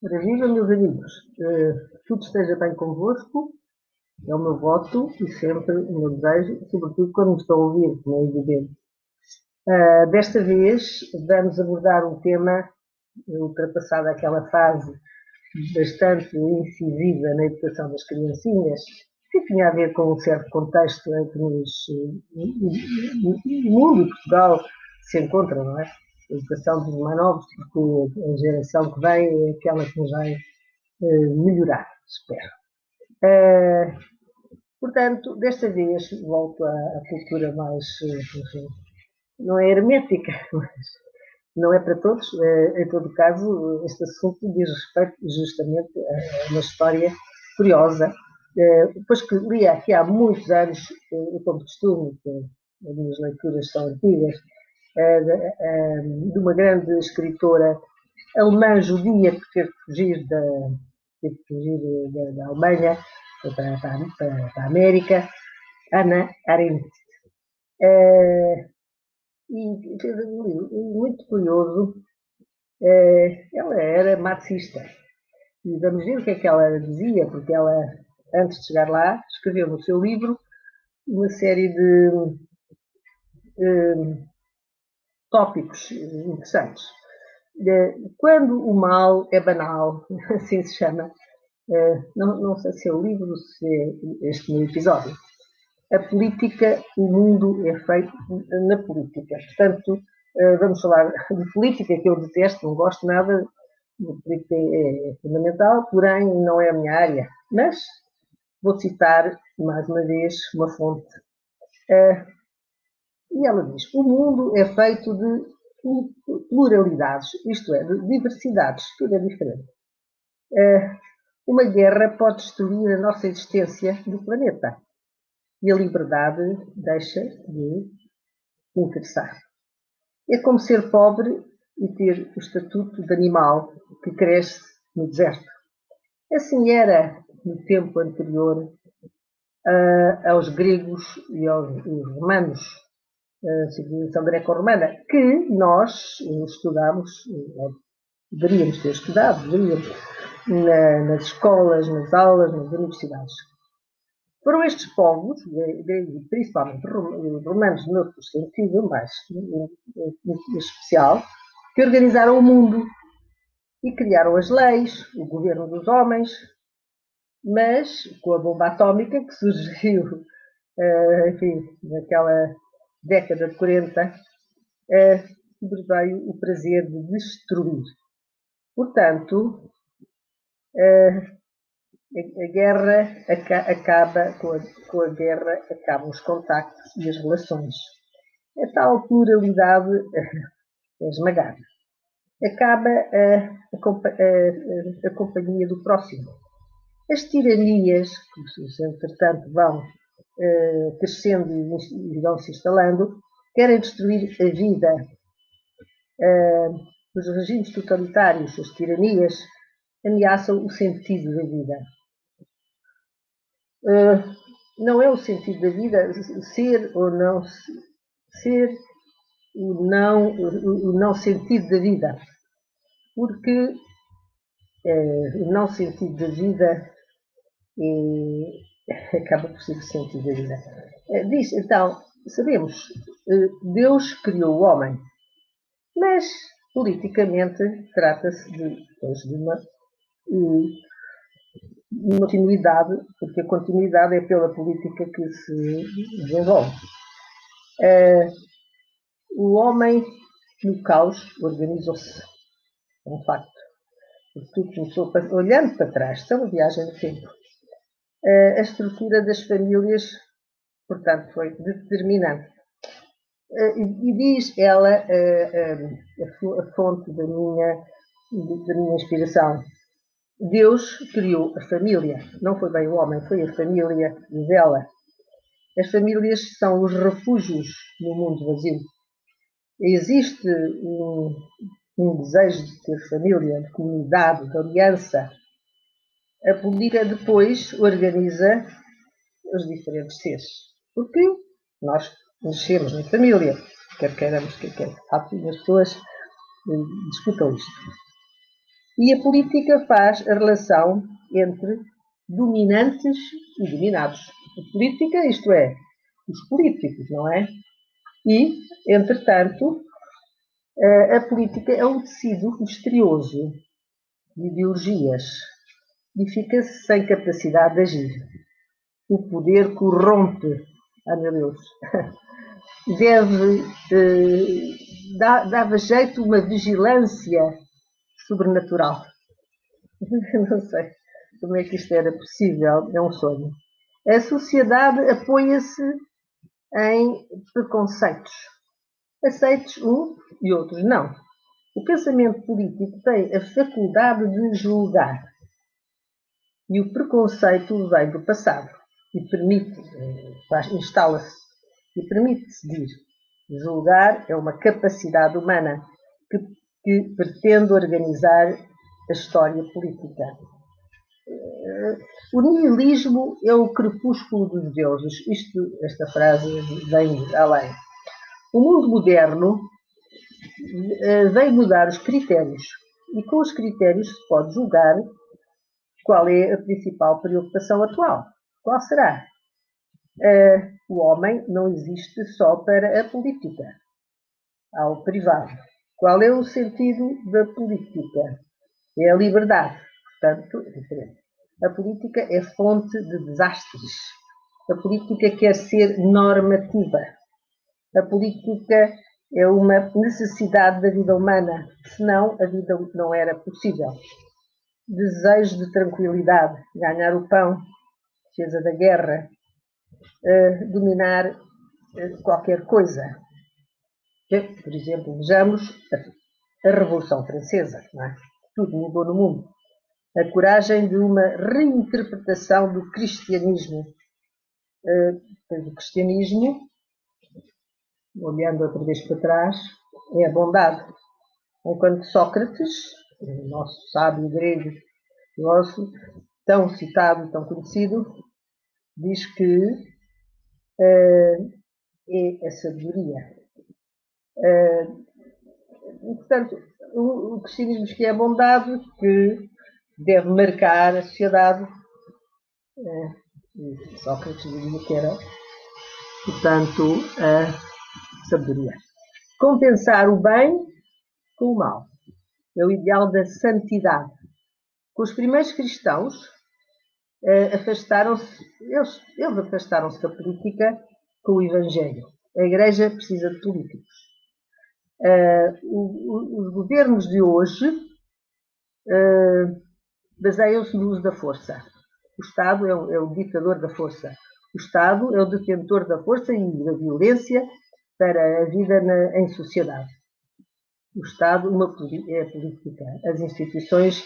Ora, viva, meus amigos. Uh, tudo esteja bem convosco. É o meu voto e sempre o meu desejo, sobretudo quando me estão a ouvir, como é evidente. Uh, desta vez vamos abordar um tema ultrapassada aquela fase bastante incisiva na educação das criancinhas, que tinha a ver com um certo contexto em que o mundo e Portugal se encontram, não é? A educação dos novos, porque a geração que vem é aquela que nos vai uh, melhorar, espero. Uh, portanto, desta vez volto à, cultura mais, eh, enfim, não é hermética, mas não é para todos. em todo caso, este assunto diz respeito justamente a uma história curiosa. depois que li aqui há muitos anos, eu como costume, as minhas leituras são antigas, de uma grande escritora alemã judia que teve que fugir da, teve que fugir da, da Alemanha para, para, para, a América, Ana Arendt. Uh, e fez um livro muito curioso. Uh, ela era marxista. E vamos ver o que é que ela dizia, porque ela, antes de chegar lá, escreveu no seu livro uma série de uh, tópicos interessantes. Quando o mal é banal, assim se chama, eh, não, não sei se é o livro se é este meu episódio. A política, o mundo é feito na política. Portanto, eh, vamos falar de política, que eu detesto, não gosto nada. Política é, é fundamental, porém não é a minha área. Mas vou citar, mais uma vez, uma fonte e ela diz: o mundo é feito de pluralidades, isto é, de diversidades, tudo é diferente. Eh, uma guerra pode destruir a nossa existência do planeta e a liberdade deixa de interessar. É como ser pobre e ter o estatuto de animal que cresce no deserto. Assim era no tempo anterior uh, aos gregos e aos, aos romanos a civilização greco-romana, que nós estudamos, deveríamos ter estudado, deveríamos, na, nas escolas, nas aulas, nas universidades. Foram estes povos, principalmente romanos no outro sentido, mais especial, que organizaram o mundo e criaram as leis, o governo dos homens, mas com a bomba atómica que surgiu, eh, enfim, naquela década de 40, eh, veio o prazer de destruir. Portanto, eh, a, guerra acaba, com a, guerra acabam os contactos e as relações. A tal pluralidade é esmagada. Acaba a, a, a, companhia do próximo. As tiranias, que entretanto vão eh, crescendo e vão se instalando, querem destruir a vida. Uh, os regimes totalitários, as tiranias, ameaçam o sentido da vida. Uh, não é o sentido da vida ser ou não ser o não, o não sentido da vida. Porque o não sentido da vida é, acaba por ser sentido da vida. Eh, diz, então, sabemos, eh, Deus criou o homem, mas politicamente trata-se de, de uma, eh, uma continuidade, porque a continuidade é pela política que se desenvolve. O homem no caos organizou-se. É um facto. Tudo começou, olhando para trás, são uma viagem no tempo a estrutura das famílias, portanto, foi determinante. E diz ela, a fonte da minha, da minha inspiração, Deus criou a família, não foi bem o homem, foi a família dela. As famílias são os refúgios no mundo vazio. Existe um, um desejo de ter família, de comunidade, de aliança, a política depois organiza os diferentes seres. Porque nós nascemos na família, quer queiramos, quer quer. Há as pessoas discutam isto. E a política faz a relação entre dominantes e dominados. A política, isto é, os políticos, não é? E, entretanto, a política é um tecido misterioso de ideologias e fica-se sem capacidade de agir. O poder corrompe. Ai meu Deus! Deve, eh, dava jeito uma vigilância sobrenatural. Não sei como é que isto era possível, é um sonho. A sociedade apoia-se em preconceitos, aceitos um e outros não. O pensamento político tem a faculdade de julgar. E o preconceito vem do passado e permite, eh, instala-se e permite decidir. Julgar é uma capacidade humana que, que pretende organizar a história política. Eh, o nihilismo é o crepúsculo dos deuses. Isto, esta frase vem além. O mundo moderno eh, veio mudar os critérios e com os critérios se pode julgar qual é a principal preocupação atual. Qual será? Uh, o homem não existe só para a política. Há o privado. Qual é o sentido da política? É a liberdade. Portanto, é diferente. A política é fonte de desastres. A política quer ser normativa. A política é uma necessidade da vida humana, senão a vida não era possível. Desejo de tranquilidade, ganhar o pão, defesa da guerra, uh, dominar uh, qualquer coisa. Por exemplo, vejamos a, a Revolução Francesa, é? tudo mudou no mundo. A coragem de uma reinterpretação do cristianismo. Uh, do cristianismo olhando outra vez para trás, é a bondade. Enquanto Sócrates, o nosso sábio grego, nosso, tão citado, tão conhecido, diz que uh, é a sabedoria. Uh, portanto, o, o cristianismo diz que é a bondade que deve marcar a sociedade. Uh, Sócrates dizia que era, portanto, a sabedoria. Compensar o bem com o mal. É o ideal da santidade. Com os primeiros cristãos, eh, afastaram-se, eles, eles afastaram-se da política com o Evangelho. A Igreja precisa de políticos. O, os governos de hoje uh, baseiam-se no uso da força. O Estado é o, é o ditador da força. O Estado é o detentor da força e da violência para a vida na, em sociedade. O Estado uma, é política. As instituições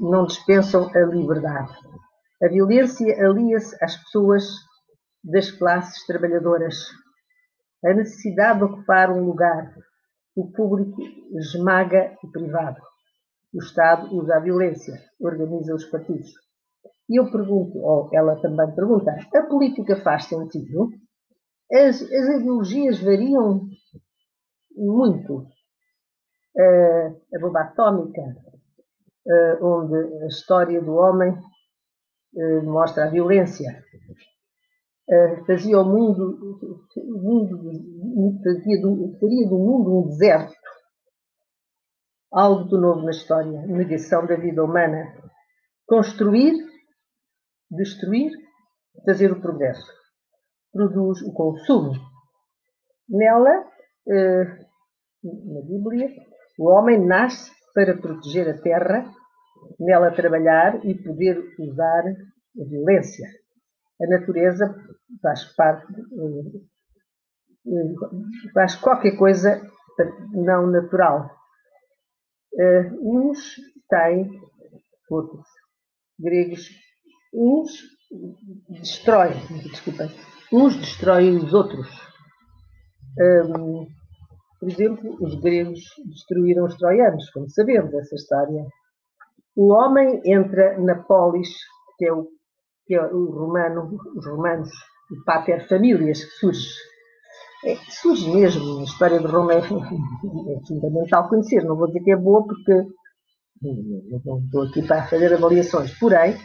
não dispensam a liberdade. A violência alia-se às pessoas das classes trabalhadoras. A necessidade de ocupar um lugar. O público esmaga o privado. O Estado usa a violência, organiza os partidos. E eu pergunto, ou ela também pergunta, a política faz sentido? As, as ideologias variam muito. Uh, a bomba atómica, uh, onde a história do homem uh, mostra a violência, fazia o mundo, o mundo fazia do, faria do mundo um deserto. Algo de novo na história, negação da vida humana. Construir destruir, fazer o progresso. Produz o consumo. Nela, eh, na Bíblia, o homem nasce para proteger a terra, nela trabalhar e poder usar a violência. A natureza faz parte, eh, faz qualquer coisa não natural. Eh, uns têm, outros gregos uns destroem, desculpem, uns destroem os outros. Um, por exemplo, os gregos destruíram os troianos, como sabemos essa história. O homem entra na polis, que é o, que é o romano, os romanos, o pater familias que surge. é, surge mesmo. A história de Roma é, é, fundamental conhecer. Não vou dizer que é boa porque não estou aqui para fazer avaliações. Porém,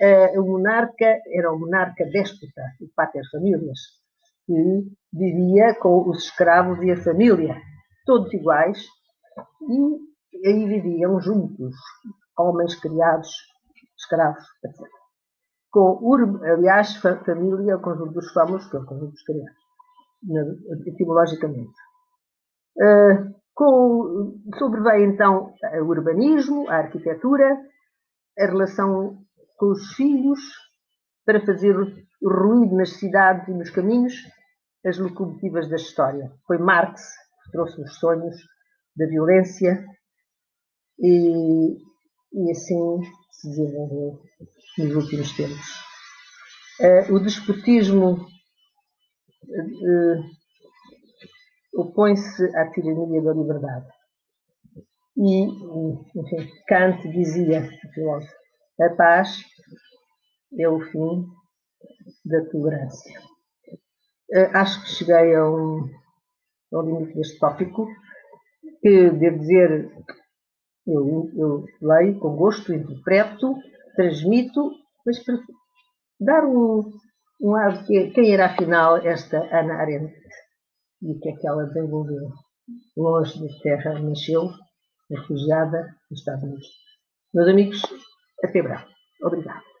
uh, o monarca era um monarca déspota, o pater famílias, que vivia com os escravos e a família, todos iguais, e aí viviam juntos, homens criados, escravos, etc. Com, aliás, família o conjunto dos famosos, que é o conjunto dos criados, etimologicamente. Uh, com, sobrevém então o urbanismo, a arquitetura, a relação com os filhos, para fazer o ruído nas cidades e nos caminhos, as locomotivas da história. Foi Marx que trouxe os sonhos da violência e, e assim se desenvolveu nos últimos tempos. Uh, o despotismo uh, opõe-se à tirania da liberdade. E, enfim, Kant dizia, filósofo, a paz é o fim da tolerância. Uh, acho que cheguei a um, limite deste tópico, que devo dizer, eu, eu leio com gosto, interpreto, transmito, mas para dar um, um lado que quem era afinal esta Ana Arendt e o que é que ela desenvolveu. Longe de terra nasceu, refugiada nos Estados Unidos. Meus amigos, até breve. Obrigado.